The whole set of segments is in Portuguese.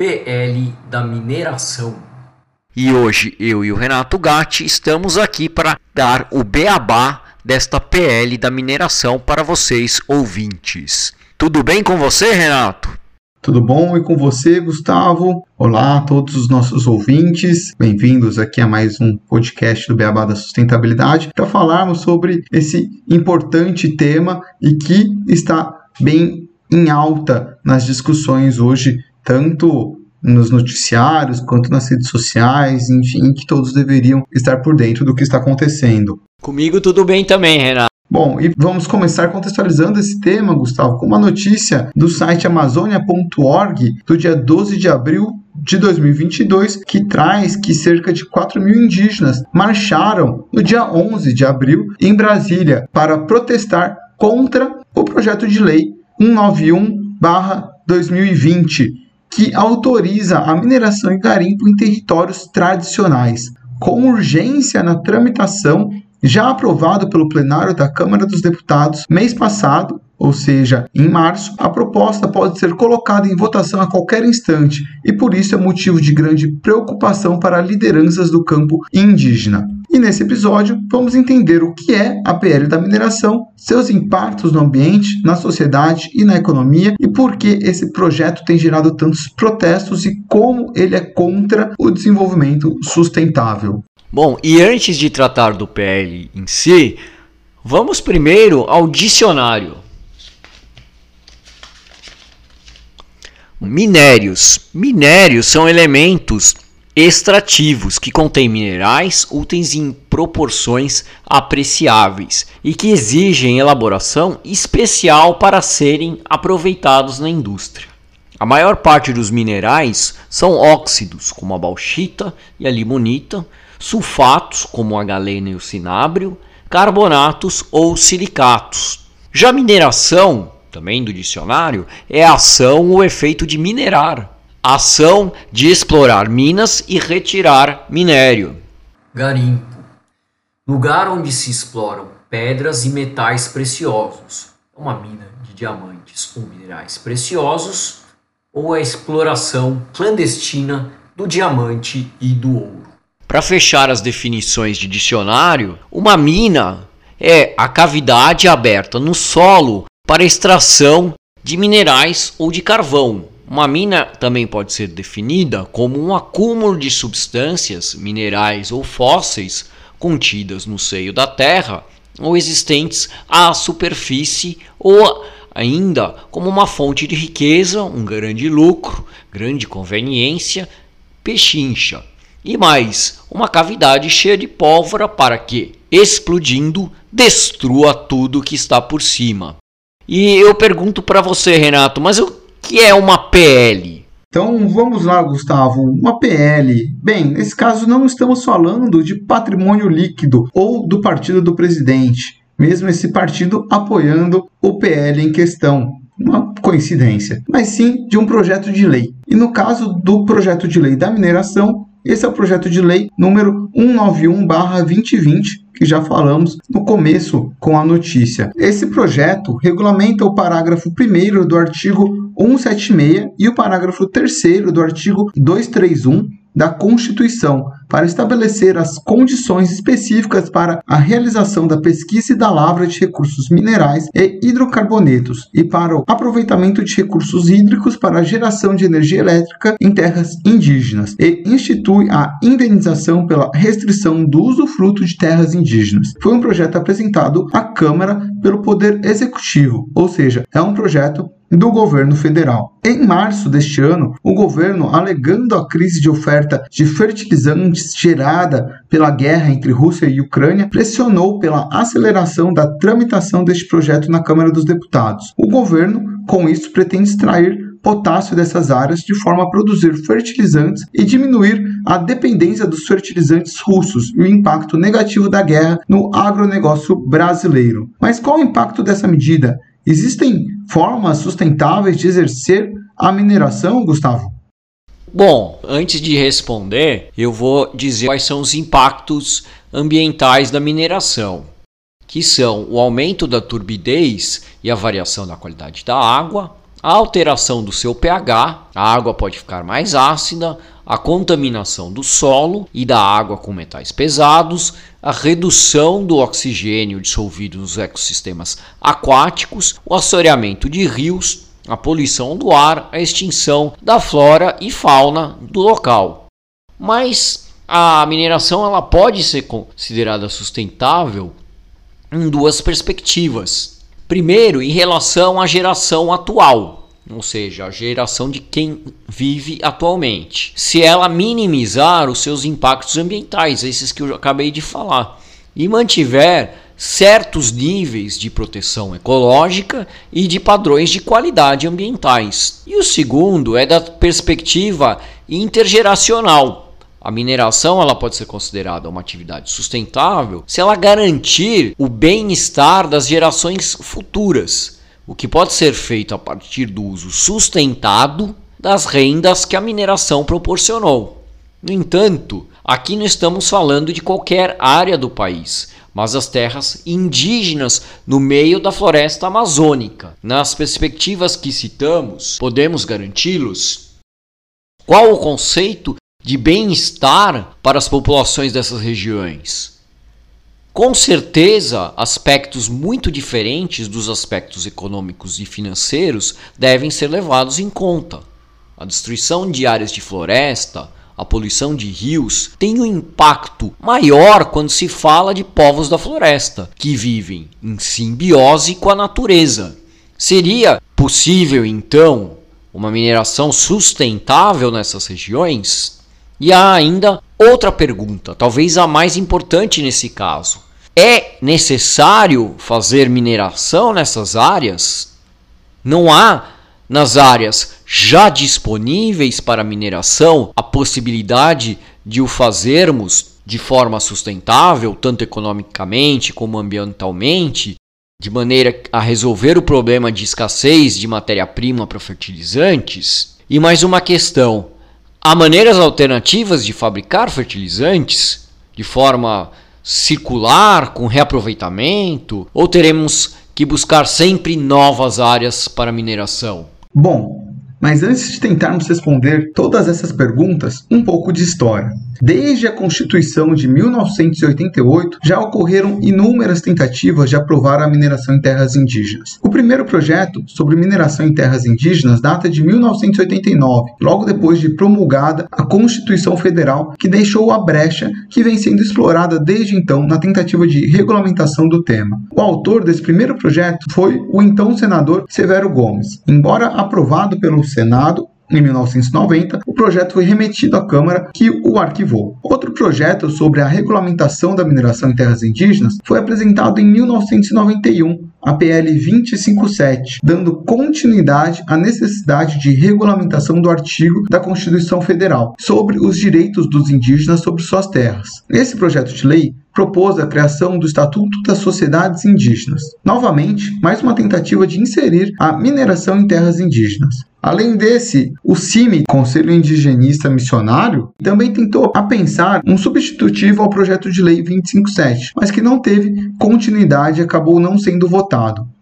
PL da Mineração. E hoje eu e o Renato Gatti estamos aqui para dar o beabá desta PL da mineração para vocês ouvintes. Tudo bem com você, Renato? Tudo bom? E com você, Gustavo? Olá a todos os nossos ouvintes. Bem-vindos aqui a mais um podcast do Beabá da Sustentabilidade para falarmos sobre esse importante tema e que está bem em alta nas discussões hoje, tanto nos noticiários quanto nas redes sociais, enfim, que todos deveriam estar por dentro do que está acontecendo. Comigo tudo bem também, Renato. Bom, e vamos começar contextualizando esse tema, Gustavo, com uma notícia do site amazonia.org do dia 12 de abril de 2022, que traz que cerca de 4 mil indígenas marcharam no dia 11 de abril em Brasília para protestar contra o projeto de lei 191-2020, que autoriza a mineração e garimpo em territórios tradicionais, com urgência na tramitação já aprovado pelo plenário da Câmara dos Deputados mês passado, ou seja, em março, a proposta pode ser colocada em votação a qualquer instante e por isso é motivo de grande preocupação para lideranças do campo indígena. E nesse episódio, vamos entender o que é a PL da mineração, seus impactos no ambiente, na sociedade e na economia e por que esse projeto tem gerado tantos protestos e como ele é contra o desenvolvimento sustentável. Bom, e antes de tratar do PL em si, vamos primeiro ao dicionário. Minérios. Minérios são elementos extrativos que contêm minerais úteis em proporções apreciáveis e que exigem elaboração especial para serem aproveitados na indústria. A maior parte dos minerais são óxidos, como a bauxita e a limonita, sulfatos, como a galena e o cinábrio, carbonatos ou silicatos. Já mineração, também do dicionário, é a ação ou efeito de minerar, ação de explorar minas e retirar minério. Garimpo lugar onde se exploram pedras e metais preciosos, uma mina de diamantes ou minerais preciosos, ou a exploração clandestina do diamante e do ouro. Para fechar as definições de dicionário, uma mina é a cavidade aberta no solo para extração de minerais ou de carvão. Uma mina também pode ser definida como um acúmulo de substâncias, minerais ou fósseis contidas no seio da terra ou existentes à superfície ou ainda como uma fonte de riqueza, um grande lucro, grande conveniência, pechincha e mais uma cavidade cheia de pólvora para que, explodindo, destrua tudo que está por cima. E eu pergunto para você, Renato, mas o que é uma PL? Então vamos lá, Gustavo. Uma PL. Bem, nesse caso não estamos falando de patrimônio líquido ou do partido do presidente, mesmo esse partido apoiando o PL em questão. Uma coincidência, mas sim de um projeto de lei. E no caso do projeto de lei da mineração, esse é o projeto de lei número 191/2020, que já falamos no começo com a notícia. Esse projeto regulamenta o parágrafo 1 do artigo 176 e o parágrafo 3 do artigo 231 da Constituição para estabelecer as condições específicas para a realização da pesquisa e da lavra de recursos minerais e hidrocarbonetos e para o aproveitamento de recursos hídricos para a geração de energia elétrica em terras indígenas e institui a indenização pela restrição do usufruto de terras indígenas. Foi um projeto apresentado à Câmara pelo Poder Executivo, ou seja, é um projeto do governo federal. Em março deste ano, o governo, alegando a crise de oferta de fertilizantes gerada pela guerra entre Rússia e Ucrânia, pressionou pela aceleração da tramitação deste projeto na Câmara dos Deputados. O governo, com isso, pretende extrair potássio dessas áreas de forma a produzir fertilizantes e diminuir a dependência dos fertilizantes russos e o impacto negativo da guerra no agronegócio brasileiro. Mas qual o impacto dessa medida? Existem formas sustentáveis de exercer a mineração, Gustavo? Bom, antes de responder, eu vou dizer quais são os impactos ambientais da mineração, que são o aumento da turbidez e a variação da qualidade da água, a alteração do seu pH, a água pode ficar mais ácida, a contaminação do solo e da água com metais pesados, a redução do oxigênio dissolvido nos ecossistemas aquáticos, o assoreamento de rios, a poluição do ar, a extinção da flora e fauna do local. Mas a mineração ela pode ser considerada sustentável em duas perspectivas. Primeiro, em relação à geração atual, ou seja, a geração de quem vive atualmente. Se ela minimizar os seus impactos ambientais, esses que eu acabei de falar, e mantiver certos níveis de proteção ecológica e de padrões de qualidade ambientais. E o segundo é da perspectiva intergeracional, a mineração ela pode ser considerada uma atividade sustentável se ela garantir o bem-estar das gerações futuras, o que pode ser feito a partir do uso sustentado das rendas que a mineração proporcionou. No entanto, aqui não estamos falando de qualquer área do país, mas as terras indígenas no meio da floresta amazônica. Nas perspectivas que citamos, podemos garanti-los? Qual o conceito de bem-estar para as populações dessas regiões. Com certeza, aspectos muito diferentes dos aspectos econômicos e financeiros devem ser levados em conta. A destruição de áreas de floresta, a poluição de rios tem um impacto maior quando se fala de povos da floresta, que vivem em simbiose com a natureza. Seria possível, então, uma mineração sustentável nessas regiões? E há ainda outra pergunta, talvez a mais importante nesse caso. É necessário fazer mineração nessas áreas? Não há nas áreas já disponíveis para mineração a possibilidade de o fazermos de forma sustentável, tanto economicamente como ambientalmente, de maneira a resolver o problema de escassez de matéria-prima para fertilizantes? E mais uma questão: Há maneiras alternativas de fabricar fertilizantes de forma circular, com reaproveitamento, ou teremos que buscar sempre novas áreas para mineração? Bom, mas antes de tentarmos responder todas essas perguntas, um pouco de história. Desde a Constituição de 1988, já ocorreram inúmeras tentativas de aprovar a mineração em terras indígenas. O primeiro projeto sobre mineração em terras indígenas data de 1989, logo depois de promulgada a Constituição Federal, que deixou a brecha que vem sendo explorada desde então na tentativa de regulamentação do tema. O autor desse primeiro projeto foi o então senador Severo Gomes. Embora aprovado pelo Senado, em 1990, o projeto foi remetido à Câmara, que o arquivou. Outro projeto sobre a regulamentação da mineração em terras indígenas foi apresentado em 1991, a PL 257, dando continuidade à necessidade de regulamentação do artigo da Constituição Federal sobre os direitos dos indígenas sobre suas terras. Esse projeto de lei propôs a criação do Estatuto das Sociedades Indígenas. Novamente, mais uma tentativa de inserir a mineração em terras indígenas. Além desse, o CIMI, Conselho Indigenista Missionário, também tentou pensar um substitutivo ao projeto de lei 257, mas que não teve continuidade e acabou não sendo votado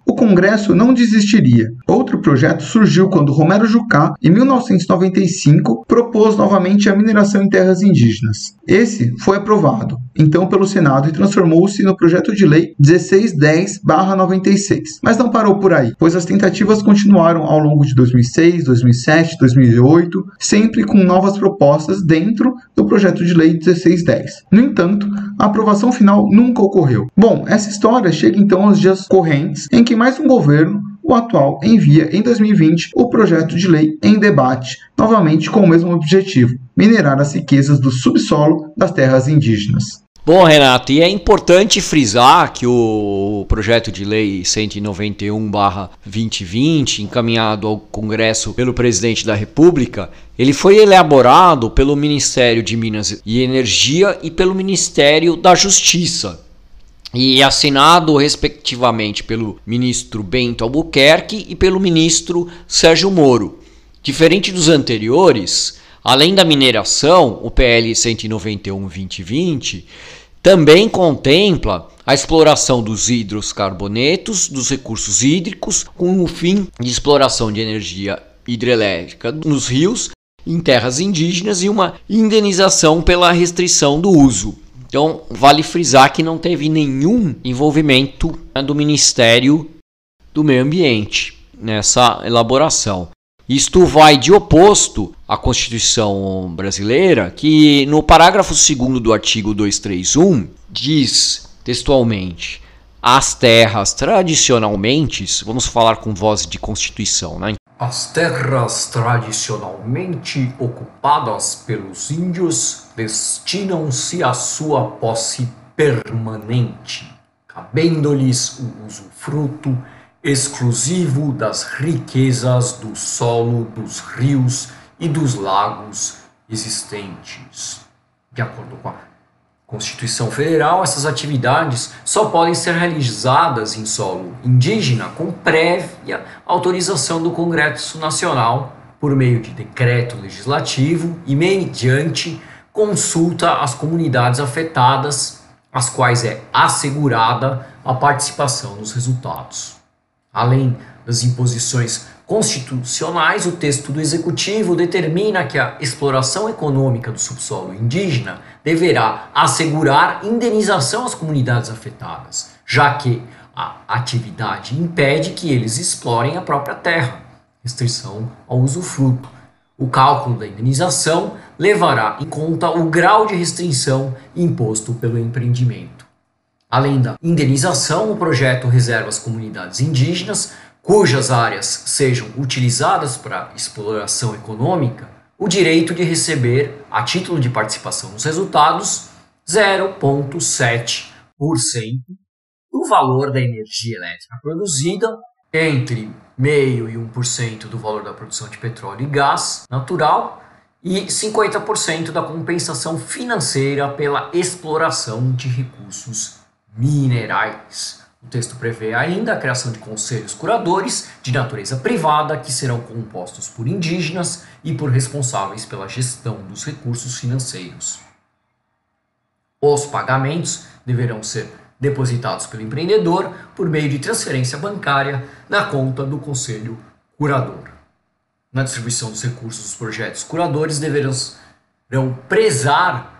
o Congresso não desistiria. Outro projeto surgiu quando Romero Jucá, em 1995, propôs novamente a mineração em terras indígenas. Esse foi aprovado, então, pelo Senado e transformou-se no projeto de lei 1610-96. Mas não parou por aí, pois as tentativas continuaram ao longo de 2006, 2007, 2008, sempre com novas propostas dentro do projeto de lei 1610. No entanto, a aprovação final nunca ocorreu. Bom, essa história chega então aos dias correntes em que mais um governo, o atual, envia em 2020 o projeto de lei em debate, novamente com o mesmo objetivo: minerar as riquezas do subsolo das terras indígenas. Bom, Renato, e é importante frisar que o projeto de lei 191/2020, encaminhado ao Congresso pelo presidente da República, ele foi elaborado pelo Ministério de Minas e Energia e pelo Ministério da Justiça e assinado respectivamente pelo ministro Bento Albuquerque e pelo ministro Sérgio Moro. Diferente dos anteriores, além da mineração, o PL 191/2020 também contempla a exploração dos hidroscarbonetos, dos recursos hídricos, com o fim de exploração de energia hidrelétrica nos rios, em terras indígenas e uma indenização pela restrição do uso. Então, vale frisar que não teve nenhum envolvimento do Ministério do Meio Ambiente nessa elaboração. Isto vai de oposto à Constituição brasileira, que no parágrafo 2 do artigo 231 diz textualmente: as terras tradicionalmente, vamos falar com voz de Constituição, né? As terras tradicionalmente ocupadas pelos índios destinam-se à sua posse permanente, cabendo-lhes o usufruto exclusivo das riquezas do solo, dos rios e dos lagos existentes. De acordo com a Constituição Federal, essas atividades só podem ser realizadas em solo indígena com prévia autorização do Congresso Nacional por meio de decreto legislativo e mediante consulta às comunidades afetadas, às quais é assegurada a participação nos resultados. Além das imposições constitucionais, o texto do Executivo determina que a exploração econômica do subsolo indígena deverá assegurar indenização às comunidades afetadas, já que a atividade impede que eles explorem a própria terra, restrição ao usufruto. O cálculo da indenização levará em conta o grau de restrição imposto pelo empreendimento. Além da indenização, o projeto reserva às comunidades indígenas, cujas áreas sejam utilizadas para exploração econômica, o direito de receber, a título de participação nos resultados, 0,7% do valor da energia elétrica produzida, entre 0,5% e 1% do valor da produção de petróleo e gás natural e 50% da compensação financeira pela exploração de recursos minerais. O texto prevê ainda a criação de conselhos curadores de natureza privada que serão compostos por indígenas e por responsáveis pela gestão dos recursos financeiros. Os pagamentos deverão ser depositados pelo empreendedor por meio de transferência bancária na conta do conselho curador. Na distribuição dos recursos dos projetos curadores deverão prezar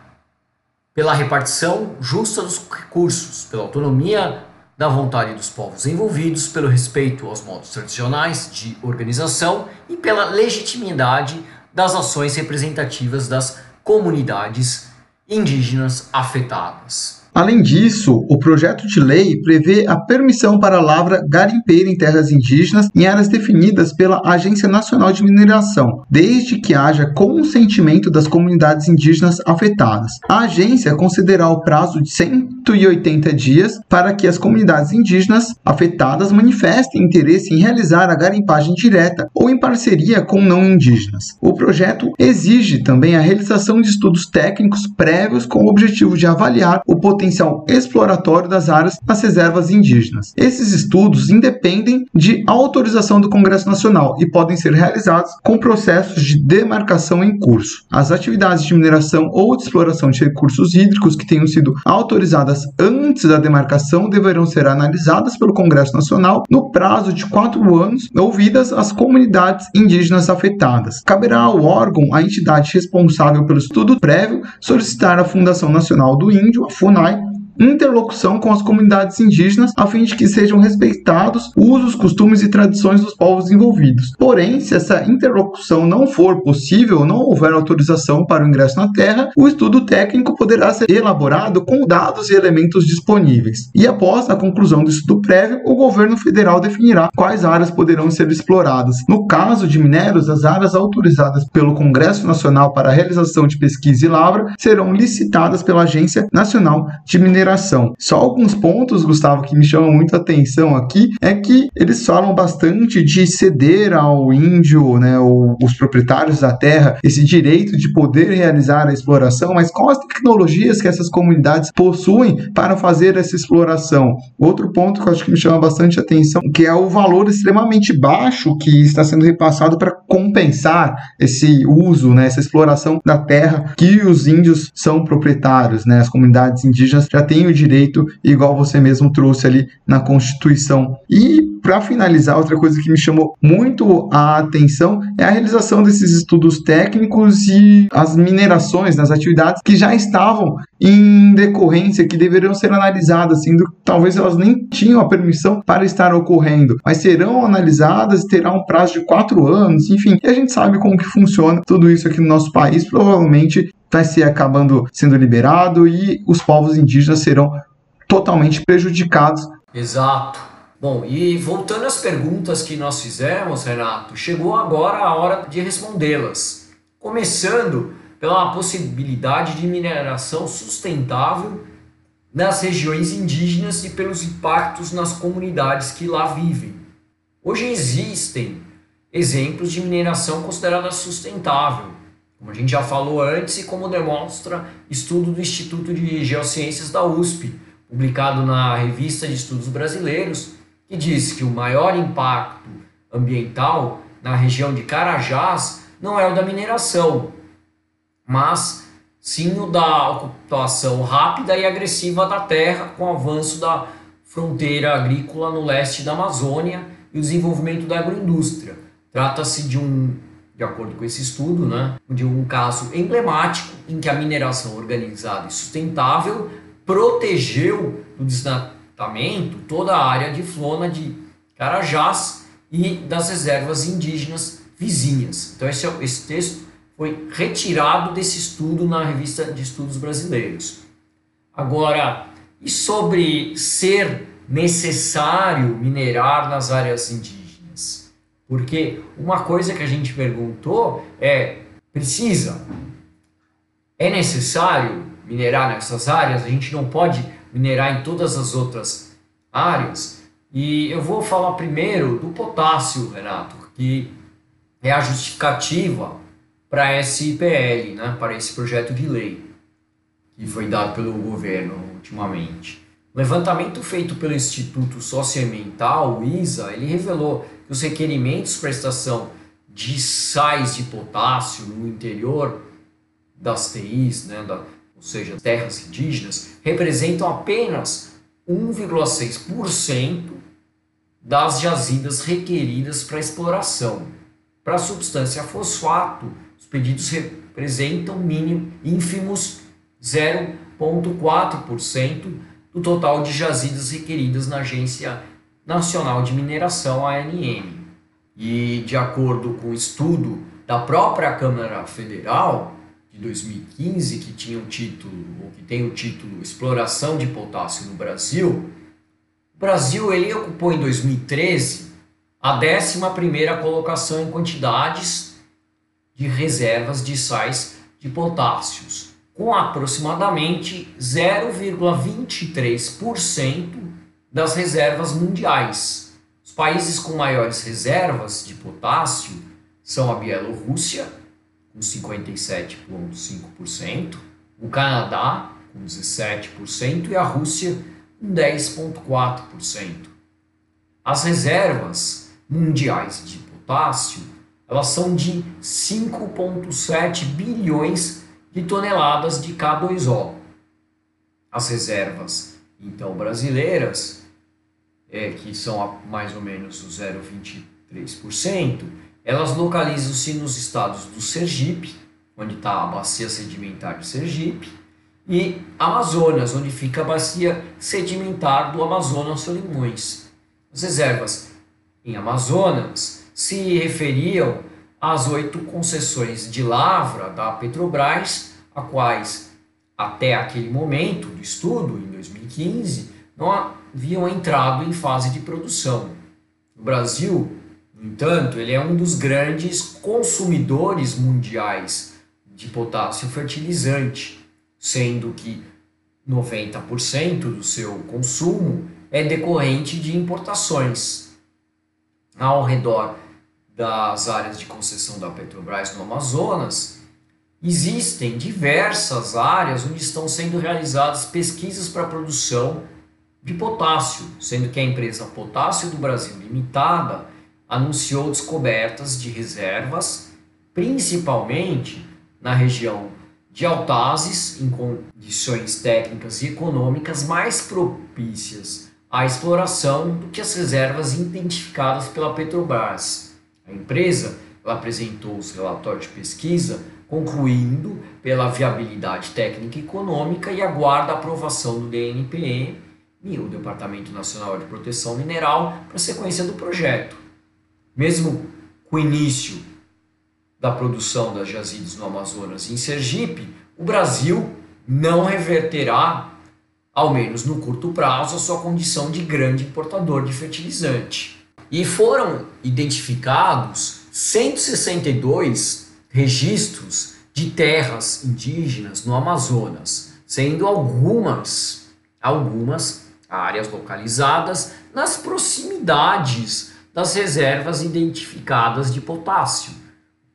pela repartição justa dos recursos, pela autonomia da vontade dos povos envolvidos, pelo respeito aos modos tradicionais de organização e pela legitimidade das ações representativas das comunidades indígenas afetadas. Além disso, o projeto de lei prevê a permissão para a lavra garimpeira em terras indígenas em áreas definidas pela Agência Nacional de Mineração, desde que haja consentimento das comunidades indígenas afetadas. A agência considerará o prazo de 180 dias para que as comunidades indígenas afetadas manifestem interesse em realizar a garimpagem direta ou em parceria com não indígenas. O projeto exige também a realização de estudos técnicos prévios com o objetivo de avaliar o potencial exploratório das áreas das reservas indígenas. Esses estudos independem de autorização do Congresso Nacional e podem ser realizados com processos de demarcação em curso. As atividades de mineração ou de exploração de recursos hídricos que tenham sido autorizadas antes da demarcação deverão ser analisadas pelo Congresso Nacional no prazo de quatro anos, ouvidas as comunidades indígenas afetadas. Caberá ao órgão, a entidade responsável pelo estudo prévio, solicitar à Fundação Nacional do Índio, a FUNAI, interlocução com as comunidades indígenas a fim de que sejam respeitados usos, costumes e tradições dos povos envolvidos. Porém, se essa interlocução não for possível, não houver autorização para o ingresso na terra, o estudo técnico poderá ser elaborado com dados e elementos disponíveis. E após a conclusão do estudo prévio, o governo federal definirá quais áreas poderão ser exploradas. No caso de minérios, as áreas autorizadas pelo Congresso Nacional para a realização de pesquisa e lavra serão licitadas pela Agência Nacional de Mineração. Só alguns pontos, Gustavo, que me chamam muito a atenção aqui é que eles falam bastante de ceder ao índio, né, ou os proprietários da terra, esse direito de poder realizar a exploração, mas quais as tecnologias que essas comunidades possuem para fazer essa exploração? Outro ponto que eu acho que me chama bastante atenção, que é o valor extremamente baixo que está sendo repassado para compensar esse uso, né, essa exploração da terra que os índios são proprietários, né, as comunidades indígenas já têm o direito, igual você mesmo trouxe ali na Constituição. E para finalizar, outra coisa que me chamou muito a atenção é a realização desses estudos técnicos e as minerações nas atividades que já estavam em decorrência, que deveriam ser analisadas, sendo que talvez elas nem tinham a permissão para estar ocorrendo, mas serão analisadas e terá um prazo de quatro anos, enfim. E a gente sabe como que funciona tudo isso aqui no nosso país, provavelmente vai ser acabando sendo liberado e os povos indígenas serão totalmente prejudicados. Exato. Bom, e voltando às perguntas que nós fizemos, Renato, chegou agora a hora de respondê-las. Começando pela possibilidade de mineração sustentável nas regiões indígenas e pelos impactos nas comunidades que lá vivem. Hoje existem exemplos de mineração considerada sustentável, como a gente já falou antes e como demonstra estudo do Instituto de Geociências da USP, publicado na Revista de Estudos Brasileiros, que diz que o maior impacto ambiental na região de Carajás não é o da mineração, mas sim o da ocupação rápida e agressiva da terra com o avanço da fronteira agrícola no leste da Amazônia e o desenvolvimento da agroindústria. Trata-se de um, de acordo com esse estudo, né, de um caso emblemático em que a mineração organizada e sustentável protegeu do desmatamento toda a área de flona de Carajás e das reservas indígenas vizinhas. Então esse, é esse texto foi retirado desse estudo na revista de estudos brasileiros. Agora, e sobre ser necessário minerar nas áreas indígenas? Porque uma coisa que a gente perguntou é: precisa? É necessário minerar nessas áreas? A gente não pode minerar em todas as outras áreas. E eu vou falar primeiro do potássio, Renato, que é a justificativa para esse IPL, né, para esse projeto de lei que foi dado pelo governo ultimamente. Levantamento feito pelo Instituto Socioambiental, o ISA, ele revelou que os requerimentos para estação de sais de potássio no interior das TIs, né, da, ou seja, terras indígenas, representam apenas 1,6% das jazidas requeridas para exploração. Para a substância fosfato, os pedidos representam mínimo ínfimos 0,4% do total de jazidas requeridas na Agência Nacional de Mineração, ANM. E de acordo com o estudo da própria Câmara Federal, de 2015, que tinha o título, ou que tem o título Exploração de Potássio no Brasil, o Brasil ele ocupou em 2013 a 11ª colocação em quantidades de reservas de sais de potássios, com aproximadamente 0,23% das reservas mundiais. Os países com maiores reservas de potássio são a Bielorrússia, com 57,5%, o Canadá com 17% e a Rússia com 10,4%. As reservas mundiais de potássio elas são de 5,7 bilhões de toneladas de K2O. As reservas, então, brasileiras, é, que são mais ou menos o 0,23%, elas localizam-se nos estados do Sergipe, onde está a bacia sedimentar de Sergipe, e Amazonas, onde fica a bacia sedimentar do Amazonas Solimões. As reservas em Amazonas se referiam às oito concessões de lavra da Petrobras, a quais até aquele momento do estudo, em 2015, não haviam entrado em fase de produção. O Brasil, no entanto, ele é um dos grandes consumidores mundiais de potássio fertilizante sendo que 90% do seu consumo é decorrente de importações. Ao redor das áreas de concessão da Petrobras no Amazonas, existem diversas áreas onde estão sendo realizadas pesquisas para a produção de potássio, sendo que a empresa Potássio do Brasil Limitada anunciou descobertas de reservas, principalmente na região de Altazes em condições técnicas e econômicas mais propícias à exploração do que as reservas identificadas pela Petrobras. A empresa apresentou os relatórios de pesquisa concluindo pela viabilidade técnica e econômica e aguarda a aprovação do DNPE e o Departamento Nacional de Proteção Mineral para a sequência do projeto. Mesmo com o início da produção das jazidas no Amazonas e em Sergipe, o Brasil não reverterá, ao menos no curto prazo, a sua condição de grande importador de fertilizante. E foram identificados 162 registros de terras indígenas no Amazonas, sendo algumas algumas áreas localizadas nas proximidades das reservas identificadas de potássio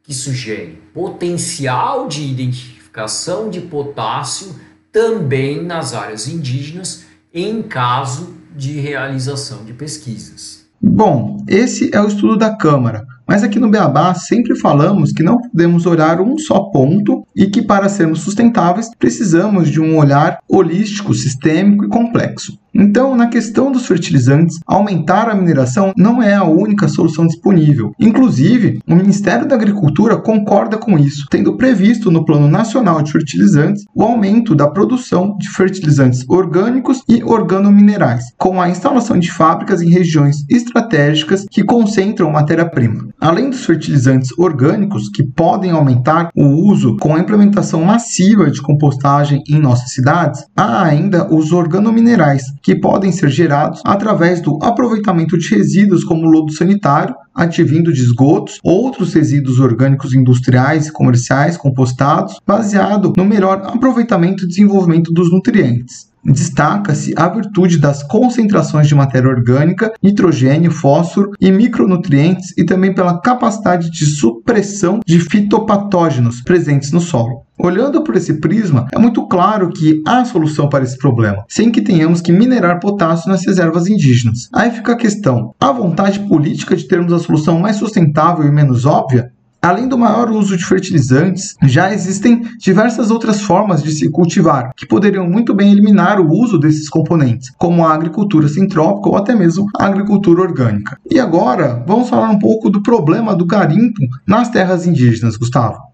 que sugere potencial de identificação de potássio também nas áreas indígenas em caso de realização de pesquisas. Bom, esse é o estudo da Câmara, mas aqui no Beabá sempre falamos que não podemos olhar um só ponto e que para sermos sustentáveis precisamos de um olhar holístico, sistêmico e complexo. Então, na questão dos fertilizantes, aumentar a mineração não é a única solução disponível. Inclusive, o Ministério da Agricultura concorda com isso, tendo previsto no Plano Nacional de Fertilizantes o aumento da produção de fertilizantes orgânicos e organominerais, com a instalação de fábricas em regiões estratégicas que concentram matéria-prima. Além dos fertilizantes orgânicos, que podem aumentar o uso com a implementação massiva de compostagem em nossas cidades, há ainda os organominerais, que podem ser gerados através do aproveitamento de resíduos como lodo sanitário, advindo de esgotos, outros resíduos orgânicos industriais e comerciais compostados, baseado no melhor aproveitamento e desenvolvimento dos nutrientes. Destaca-se a virtude das concentrações de matéria orgânica, nitrogênio, fósforo e micronutrientes e também pela capacidade de supressão de fitopatógenos presentes no solo. Olhando por esse prisma, é muito claro que há solução para esse problema, sem que tenhamos que minerar potássio nas reservas indígenas. Aí fica a questão: há vontade política de termos a solução mais sustentável e menos óbvia? Além do maior uso de fertilizantes, já existem diversas outras formas de se cultivar, que poderiam muito bem eliminar o uso desses componentes, como a agricultura sintrópica ou até mesmo a agricultura orgânica. E agora, vamos falar um pouco do problema do garimpo nas terras indígenas, Gustavo.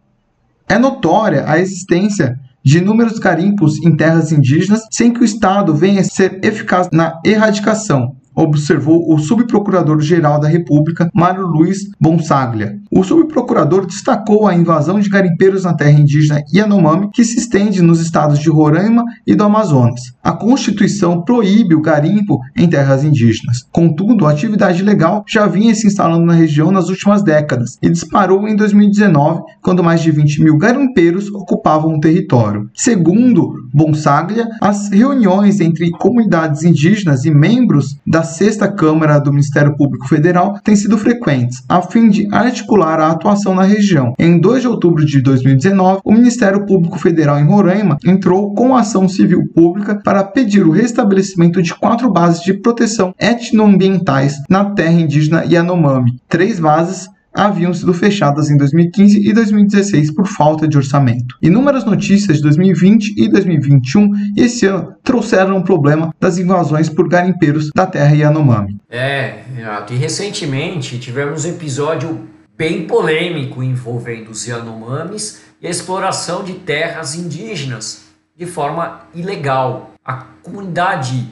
É notória a existência de inúmeros garimpos em terras indígenas sem que o Estado venha a ser eficaz na erradicação, observou o subprocurador-geral da República, Mário Luiz Bonsaglia. O subprocurador destacou a invasão de garimpeiros na terra indígena Yanomami, que se estende nos estados de Roraima e do Amazonas. A Constituição proíbe o garimpo em terras indígenas. Contudo, a atividade legal já vinha se instalando na região nas últimas décadas e disparou em 2019, quando mais de 20 mil garimpeiros ocupavam o território. Segundo Bonsaglia, as reuniões entre comunidades indígenas e membros da sexta Câmara do Ministério Público Federal têm sido frequentes, a fim de articular a atuação na região. Em 2 de outubro de 2019, o Ministério Público Federal em Roraima entrou com ação civil pública para pedir o restabelecimento de quatro bases de proteção etnoambientais na terra indígena Yanomami. Três bases haviam sido fechadas em 2015 e 2016 por falta de orçamento. Inúmeras notícias de 2020 e 2021 esse ano trouxeram o problema das invasões por garimpeiros da terra Yanomami. É, e recentemente tivemos um episódio bem polêmico envolvendo os Yanomamis e a exploração de terras indígenas de forma ilegal. A comunidade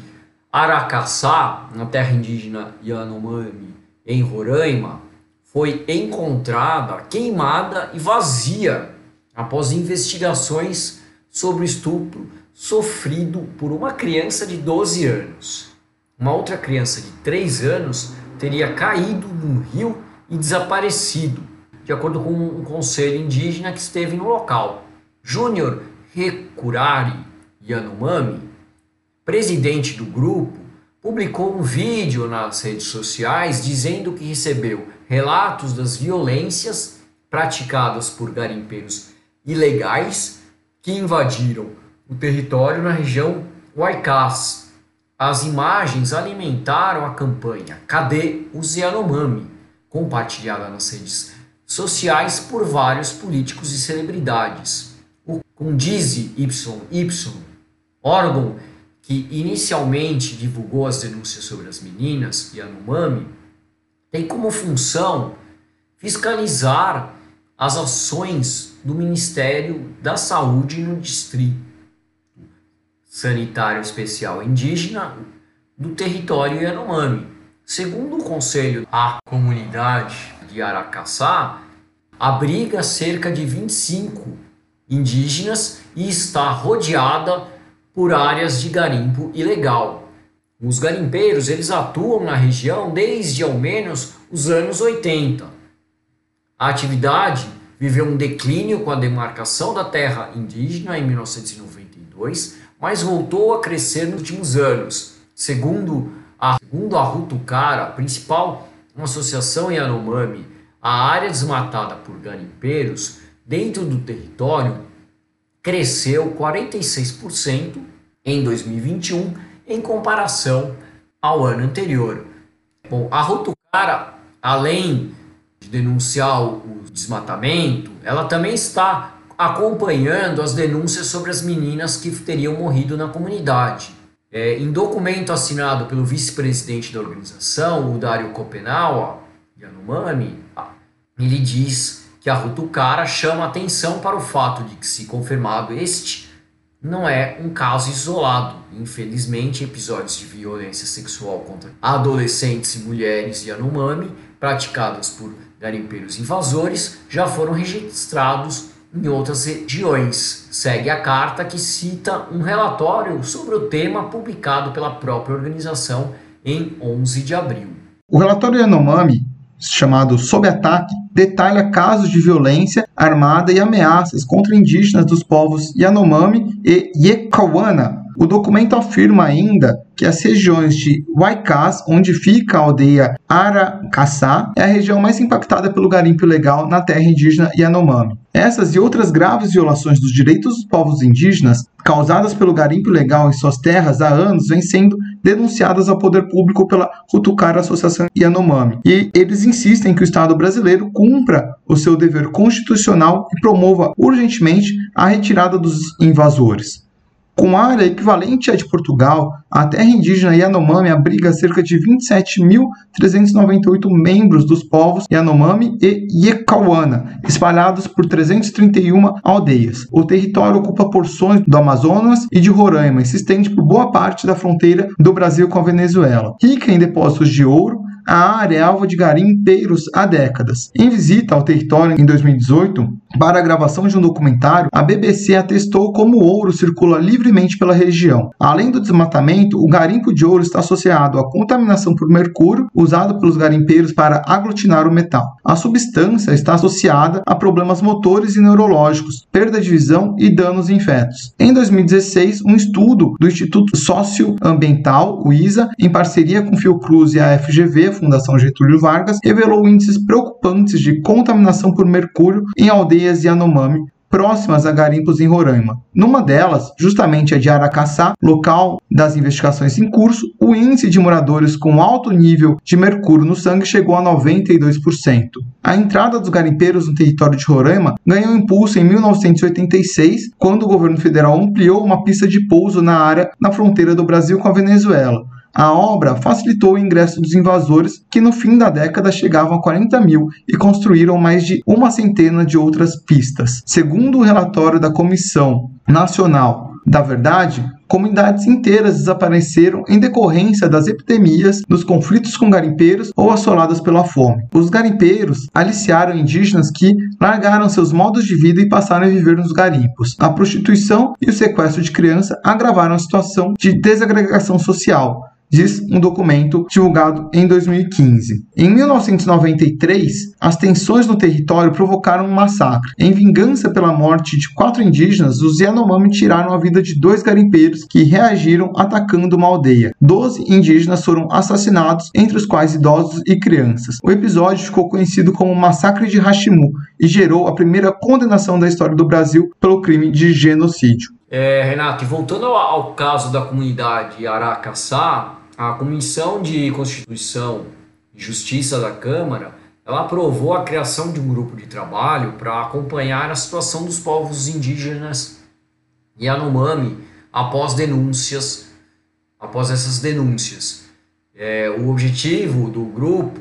Aracaçá, na terra indígena Yanomami, em Roraima, foi encontrada queimada e vazia após investigações sobre o estupro sofrido por uma criança de 12 anos. Uma outra criança de 3 anos teria caído num rio e desaparecido, de acordo com um conselho indígena que esteve no local. Júnior Recurari Yanomami, presidente do grupo, publicou um vídeo nas redes sociais dizendo que recebeu relatos das violências praticadas por garimpeiros ilegais que invadiram o território na região Waikás. As imagens alimentaram a campanha Cadê os Yanomami? compartilhada nas redes sociais por vários políticos e celebridades. O Condize YY, órgão que inicialmente divulgou as denúncias sobre as meninas Yanomami, tem como função fiscalizar as ações do Ministério da Saúde no Distrito Sanitário Especial Indígena do território Yanomami. Segundo o Conselho, a comunidade de Aracaçá abriga cerca de 25 indígenas e está rodeada por áreas de garimpo ilegal. Os garimpeiros eles atuam na região desde ao menos os anos 80. A atividade viveu um declínio com a demarcação da terra indígena em 1992, mas voltou a crescer nos últimos anos. Segundo a, segundo a Rutucara, principal associação Yanomami, a área desmatada por garimpeiros dentro do território cresceu 46% em 2021 em comparação ao ano anterior. Bom, a Rotucara, além de denunciar o desmatamento, ela também está acompanhando as denúncias sobre as meninas que teriam morrido na comunidade. É, em documento assinado pelo vice-presidente da organização, o Dário Kopenawa Yanomami, ele diz que a Rutucara chama atenção para o fato de que, se confirmado este, não é um caso isolado. Infelizmente, episódios de violência sexual contra adolescentes e mulheres Yanomami, praticados por garimpeiros invasores, já foram registrados em outras regiões. Segue a carta que cita um relatório sobre o tema publicado pela própria organização em 11 de abril. O relatório Yanomami chamado Sob Ataque, detalha casos de violência armada e ameaças contra indígenas dos povos Yanomami e Yekawana. O documento afirma ainda que as regiões de Waikás, onde fica a aldeia Aracaçá, é a região mais impactada pelo garimpo ilegal na terra indígena Yanomami. Essas e outras graves violações dos direitos dos povos indígenas, causadas pelo garimpo ilegal em suas terras há anos, vêm sendo denunciadas ao poder público pela Rutucara Associação Yanomami. E eles insistem que o Estado brasileiro cumpra o seu dever constitucional e promova urgentemente a retirada dos invasores. Com área equivalente à de Portugal, a terra indígena Yanomami abriga cerca de 27.398 membros dos povos Yanomami e Yekawana, espalhados por 331 aldeias. O território ocupa porções do Amazonas e de Roraima e se estende por boa parte da fronteira do Brasil com a Venezuela. Rica em depósitos de ouro, a área é alvo de garimpeiros há décadas. Em visita ao território em 2018, para a gravação de um documentário, a BBC atestou como o ouro circula livremente pela região. Além do desmatamento, o garimpo de ouro está associado à contaminação por mercúrio, usado pelos garimpeiros para aglutinar o metal. A substância está associada a problemas motores e neurológicos, perda de visão e danos em fetos. Em 2016, um estudo do Instituto Socioambiental, o ISA, em parceria com Fiocruz e a FGV, Fundação Getúlio Vargas, revelou índices preocupantes de contaminação por mercúrio em aldeias Yanomami, próximas a garimpos em Roraima. Numa delas, justamente a de Aracaçá, local das investigações em curso, o índice de moradores com alto nível de mercúrio no sangue chegou a 92%. A entrada dos garimpeiros no território de Roraima ganhou impulso em 1986, quando o governo federal ampliou uma pista de pouso na área na fronteira do Brasil com a Venezuela. A obra facilitou o ingresso dos invasores, que no fim da década chegavam a 40 mil e construíram mais de uma centena de outras pistas. Segundo o relatório da Comissão Nacional Da verdade, comunidades inteiras desapareceram em decorrência das epidemias, dos conflitos com garimpeiros ou assoladas pela fome. Os garimpeiros aliciaram indígenas que largaram seus modos de vida e passaram a viver nos garimpos. A prostituição e o sequestro de criança agravaram a situação de desagregação social, diz um documento divulgado em 2015. Em 1993, as tensões no território provocaram um massacre. Em vingança pela morte de quatro indígenas, os Yanomami tiraram a vida de dois garimpeiros que reagiram atacando uma aldeia. Doze indígenas foram assassinados, entre os quais idosos e crianças. O episódio ficou conhecido como Massacre de Hashimu e gerou a primeira condenação da história do Brasil pelo crime de genocídio. É, Renato, e voltando ao, ao caso da comunidade Aracaçá, a Comissão de Constituição e Justiça da Câmara ela aprovou a criação de um grupo de trabalho para acompanhar a situação dos povos indígenas Yanomami após denúncias, após essas denúncias. É, o objetivo do grupo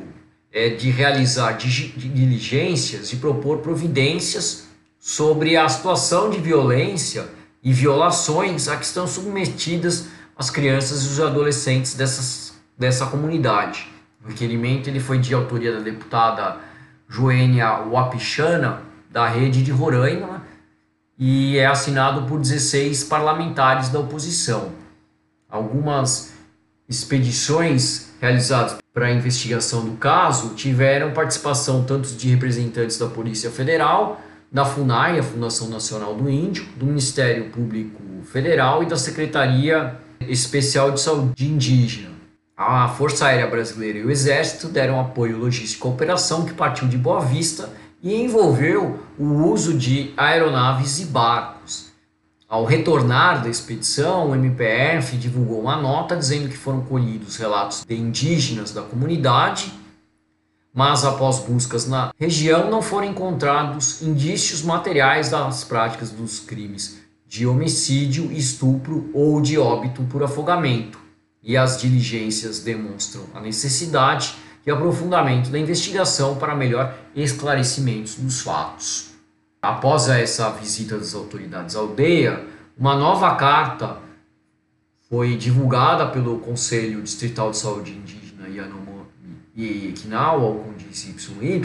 é de realizar diligências e propor providências sobre a situação de violência e violações a que estão submetidas as crianças e os adolescentes dessas, dessa comunidade. O requerimento ele foi de autoria da deputada Joênia Wapichana, da rede de Roraima, e é assinado por 16 parlamentares da oposição. Algumas expedições realizadas para a investigação do caso tiveram participação tanto de representantes da Polícia Federal, da FUNAI, a Fundação Nacional do Índio, do Ministério Público Federal e da Secretaria Especial de Saúde Indígena. A Força Aérea Brasileira e o Exército deram apoio logístico à operação que partiu de Boa Vista e envolveu o uso de aeronaves e barcos. Ao retornar da expedição, o MPF divulgou uma nota dizendo que foram colhidos relatos de indígenas da comunidade, mas após buscas na região não foram encontrados indícios materiais das práticas dos crimes de homicídio, estupro ou de óbito por afogamento, e as diligências demonstram a necessidade e aprofundamento da investigação para melhor esclarecimento dos fatos. Após essa visita das autoridades à aldeia, uma nova carta foi divulgada pelo Conselho Distrital de Saúde Indígena Yanomami e Equinal, ao Condiz YY,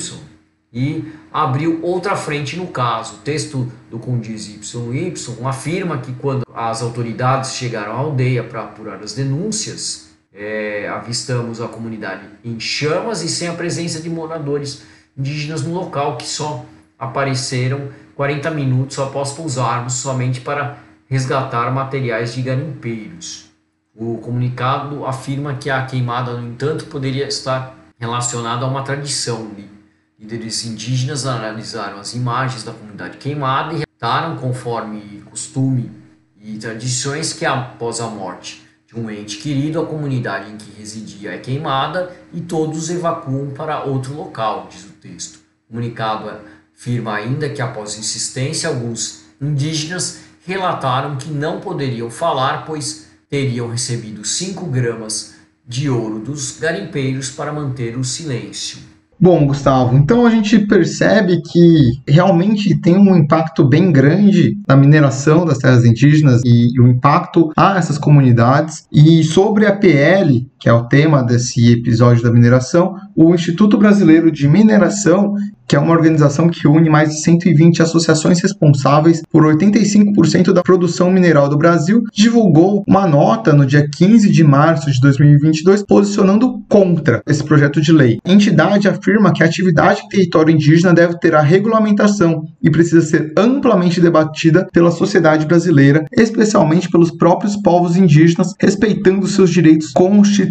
e abriu outra frente no caso. O texto do Condiz YY afirma que quando as autoridades chegaram à aldeia para apurar as denúncias, é, avistamos a comunidade em chamas e sem a presença de moradores indígenas no local que só apareceram 40 minutos após pousarmos somente para resgatar materiais de garimpeiros. O comunicado afirma que a queimada, no entanto, poderia estar relacionada a uma tradição Líderes indígenas analisaram as imagens da comunidade queimada e relataram, conforme costume e tradições, que após a morte de um ente querido, a comunidade em que residia é queimada e todos evacuam para outro local, diz o texto. O comunicado afirma ainda que, após insistência, alguns indígenas relataram que não poderiam falar, pois teriam recebido 5 gramas de ouro dos garimpeiros para manter o silêncio. Bom, Gustavo, então a gente percebe que realmente tem um impacto bem grande na mineração das terras indígenas e o impacto a essas comunidades. E sobre a PL, que é o tema desse episódio da mineração, o Instituto Brasileiro de Mineração que é uma organização que une mais de 120 associações responsáveis por 85% da produção mineral do Brasil, divulgou uma nota no dia 15 de março de 2022 posicionando contra esse projeto de lei. A entidade afirma que a atividade em território indígena deve ter a regulamentação e precisa ser amplamente debatida pela sociedade brasileira, especialmente pelos próprios povos indígenas, respeitando seus direitos constitucionais.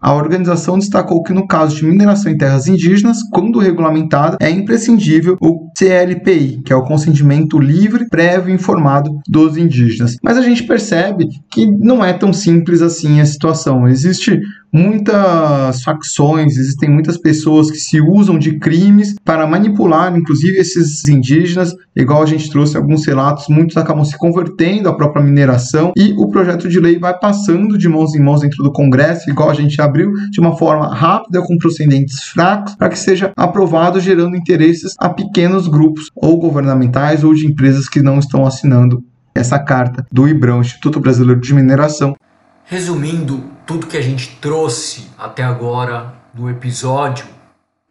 A organização destacou que no caso de mineração em terras indígenas, quando regulamentada, é imprescindível o CLPI, que é o consentimento livre, prévio e informado dos indígenas. Mas a gente percebe que não é tão simples assim a situação. Existe muitas facções, existem muitas pessoas que se usam de crimes para manipular, inclusive, esses indígenas, igual a gente trouxe alguns relatos, muitos acabam se convertendo à própria mineração e o projeto de lei vai passando de mãos em mãos dentro do Congresso, igual a gente abriu, de uma forma rápida, com procedentes fracos, para que seja aprovado, gerando interesses a pequenos grupos, ou governamentais, ou de empresas que não estão assinando essa carta do IBRAM, Instituto Brasileiro de Mineração. Resumindo tudo que a gente trouxe até agora no episódio,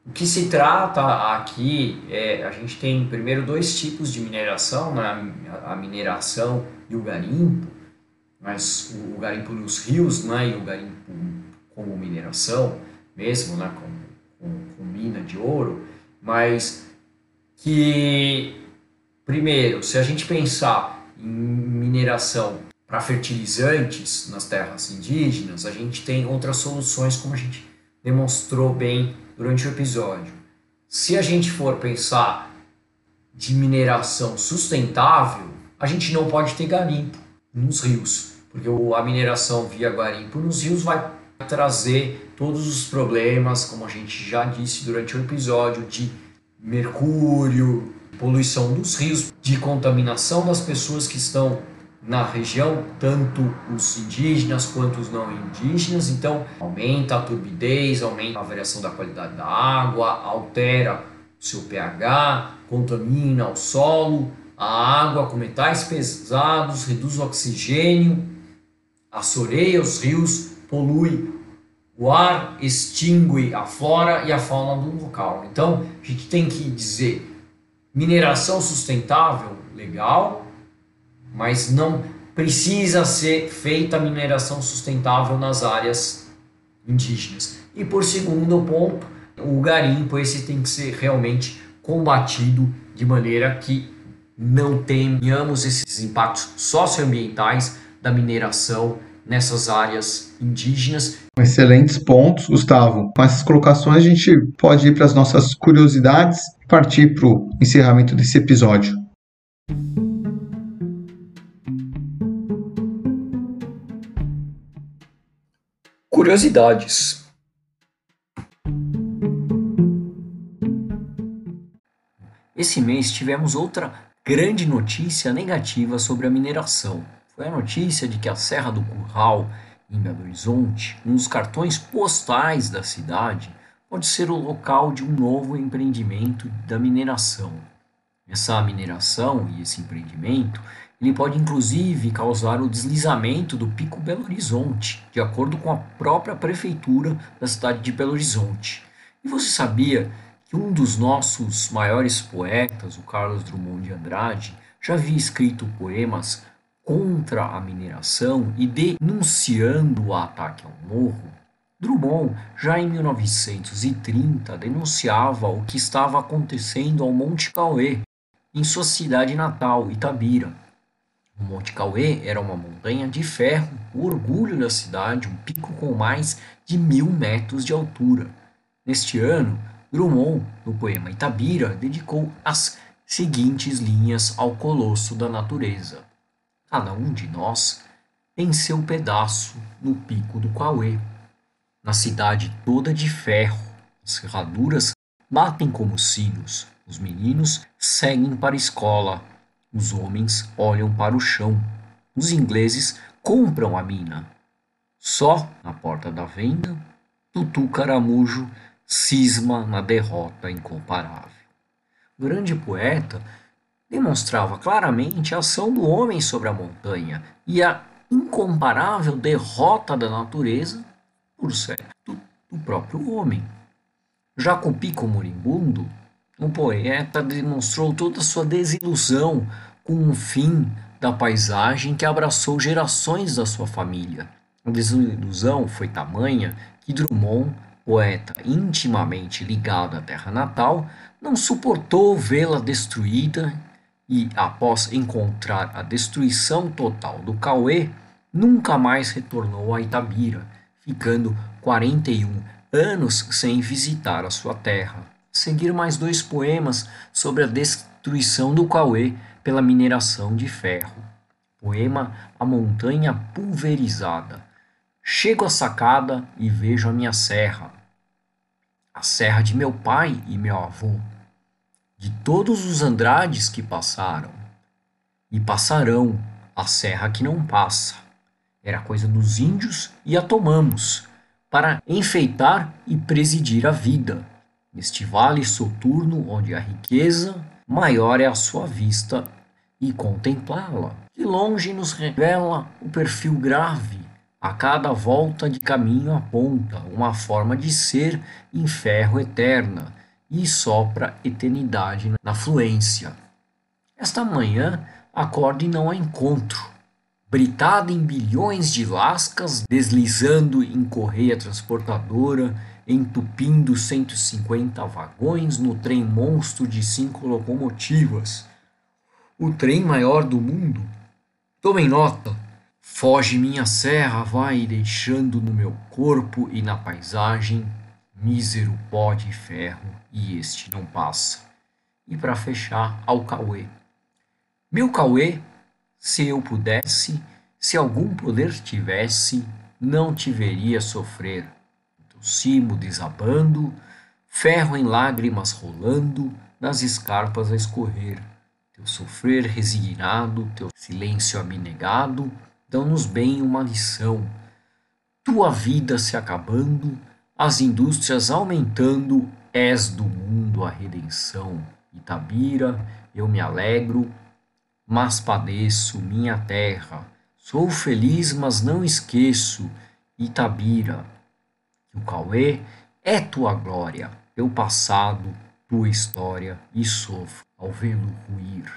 o que se trata aqui é a gente tem primeiro dois tipos de mineração, né? a mineração e o garimpo, mas o garimpo nos rios né? e o garimpo como mineração mesmo, né? com, mina de ouro, mas que primeiro, se a gente pensar em mineração para fertilizantes nas terras indígenas, a gente tem outras soluções como a gente demonstrou bem durante o episódio. Se a gente for pensar de mineração sustentável, a gente não pode ter garimpo nos rios, porque a mineração via garimpo nos rios vai trazer todos os problemas, como a gente já disse durante o episódio, de mercúrio, poluição dos rios, de contaminação das pessoas que estão na região, tanto os indígenas quanto os não indígenas. Então, aumenta a turbidez, aumenta a variação da qualidade da água, altera o seu pH, contamina o solo, a água com metais pesados, reduz o oxigênio, assoreia os rios, polui o ar, extingue a flora e a fauna do local. Então, a gente tem que dizer mineração sustentável, legal, mas não precisa ser feita mineração sustentável nas áreas indígenas. E por segundo ponto, o garimpo esse tem que ser realmente combatido de maneira que não tenhamos esses impactos socioambientais da mineração nessas áreas indígenas. Excelentes pontos, Gustavo. Com essas colocações, a gente pode ir para as nossas curiosidades e partir para o encerramento desse episódio. Curiosidades. Esse mês tivemos outra grande notícia negativa sobre a mineração. Foi a notícia de que a Serra do Curral, em Belo Horizonte, um dos cartões postais da cidade, pode ser o local de um novo empreendimento da mineração. Essa mineração e esse empreendimento ele pode inclusive causar o deslizamento do Pico Belo Horizonte, de acordo com a própria prefeitura da cidade de Belo Horizonte. E você sabia que um dos nossos maiores poetas, o Carlos Drummond de Andrade, já havia escrito poemas contra a mineração e denunciando o ataque ao morro? Drummond, já em 1930, denunciava o que estava acontecendo ao Monte Cauê, em sua cidade natal, Itabira. O Monte Cauê era uma montanha de ferro, o orgulho da cidade, um pico com mais de mil metros de altura. Neste ano, Drummond, no poema Itabira, dedicou as seguintes linhas ao colosso da natureza. Cada um de nós tem seu pedaço no pico do Cauê. Na cidade toda de ferro, as ferraduras batem como sinos, os meninos seguem para a escola, os homens olham para o chão. Os ingleses compram a mina. Só na porta da venda, Tutu Caramujo cisma na derrota incomparável. O grande poeta demonstrava claramente a ação do homem sobre a montanha e a incomparável derrota da natureza por certo do próprio homem. Já com Moribundo, o poeta demonstrou toda sua desilusão com o fim da paisagem que abraçou gerações da sua família. A desilusão foi tamanha que Drummond, poeta intimamente ligado à terra natal, não suportou vê-la destruída e, após encontrar a destruição total do Cauê, nunca mais retornou a Itabira, ficando 41 anos sem visitar a sua terra seguir mais dois poemas sobre a destruição do Cauê pela mineração de ferro. Poema A Montanha Pulverizada. Chego à sacada e vejo a minha serra, a serra de meu pai e meu avô, de todos os Andrades que passaram e passarão a serra que não passa. Era coisa dos índios e a tomamos para enfeitar e presidir a vida neste vale soturno onde a riqueza maior é a sua vista e contemplá-la. que longe nos revela o perfil grave. A cada volta de caminho aponta uma forma de ser em ferro eterna e sopra eternidade na fluência. Esta manhã acorde não a encontro, britada em bilhões de lascas, deslizando em correia transportadora, entupindo 150 vagões no trem monstro de cinco locomotivas. O trem maior do mundo. Tomem nota. Foge minha serra, vai deixando no meu corpo e na paisagem mísero pó de ferro, e este não passa. E para fechar, ao Cauê. Meu Cauê, se eu pudesse, se algum poder tivesse, não te veria sofrer cimo desabando, ferro em lágrimas rolando, nas escarpas a escorrer. Teu sofrer resignado, teu silêncio abnegado, dão-nos bem uma lição. Tua vida se acabando, as indústrias aumentando, és do mundo a redenção. Itabira, eu me alegro, mas padeço minha terra. Sou feliz, mas não esqueço. Itabira, o Cauê é tua glória, teu passado, tua história, e sofro ao vê-lo ruir.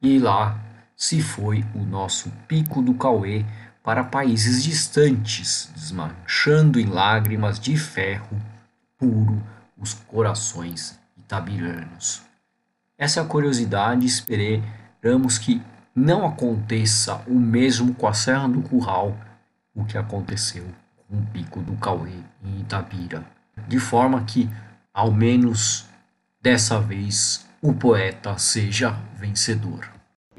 E lá se foi o nosso pico do Cauê para países distantes, desmanchando em lágrimas de ferro puro os corações itabiranos. Essa é curiosidade, esperamos que não aconteça o mesmo com a Serra do Curral, o que aconteceu um pico do Cauê em Itabira, de forma que, ao menos dessa vez, o poeta seja vencedor.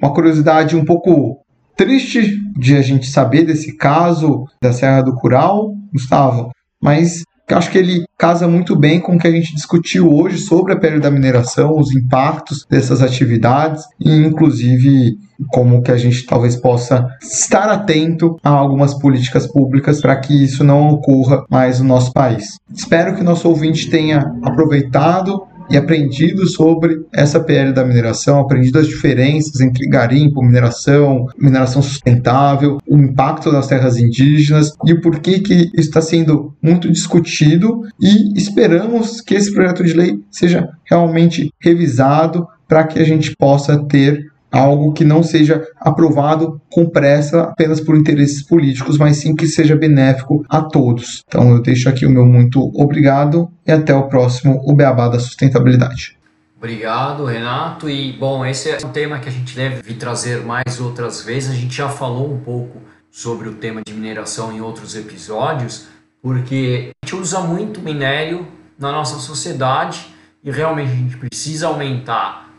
Uma curiosidade um pouco triste de a gente saber desse caso da Serra do Curau, Gustavo, mas que acho que ele casa muito bem com o que a gente discutiu hoje sobre a pele da mineração, os impactos dessas atividades e inclusive como que a gente talvez possa estar atento a algumas políticas públicas para que isso não ocorra mais no nosso país. Espero que o nosso ouvinte tenha aproveitado e aprendido sobre essa PL da mineração, aprendido as diferenças entre garimpo, mineração, mineração sustentável, o impacto das terras indígenas e o porquê que está sendo muito discutido e esperamos que esse projeto de lei seja realmente revisado para que a gente possa ter algo que não seja aprovado com pressa apenas por interesses políticos, mas sim que seja benéfico a todos. Então eu deixo aqui o meu muito obrigado e até o próximo O Beabá da Sustentabilidade. Obrigado, Renato. E bom, esse é um tema que a gente deve trazer mais outras vezes. A gente já falou um pouco sobre o tema de mineração em outros episódios, porque a gente usa muito minério na nossa sociedade e realmente a gente precisa aumentar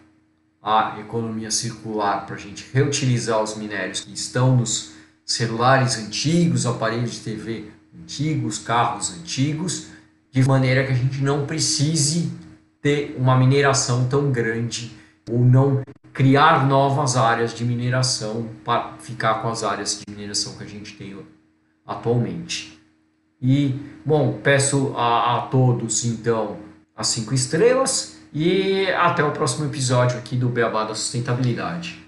a economia circular para a gente reutilizar os minérios que estão nos celulares antigos, aparelhos de TV antigos, carros antigos, de maneira que a gente não precise ter uma mineração tão grande ou não criar novas áreas de mineração para ficar com as áreas de mineração que a gente tem atualmente. E, bom, peço a, a todos então as cinco estrelas e até o próximo episódio aqui do Beabá da Sustentabilidade.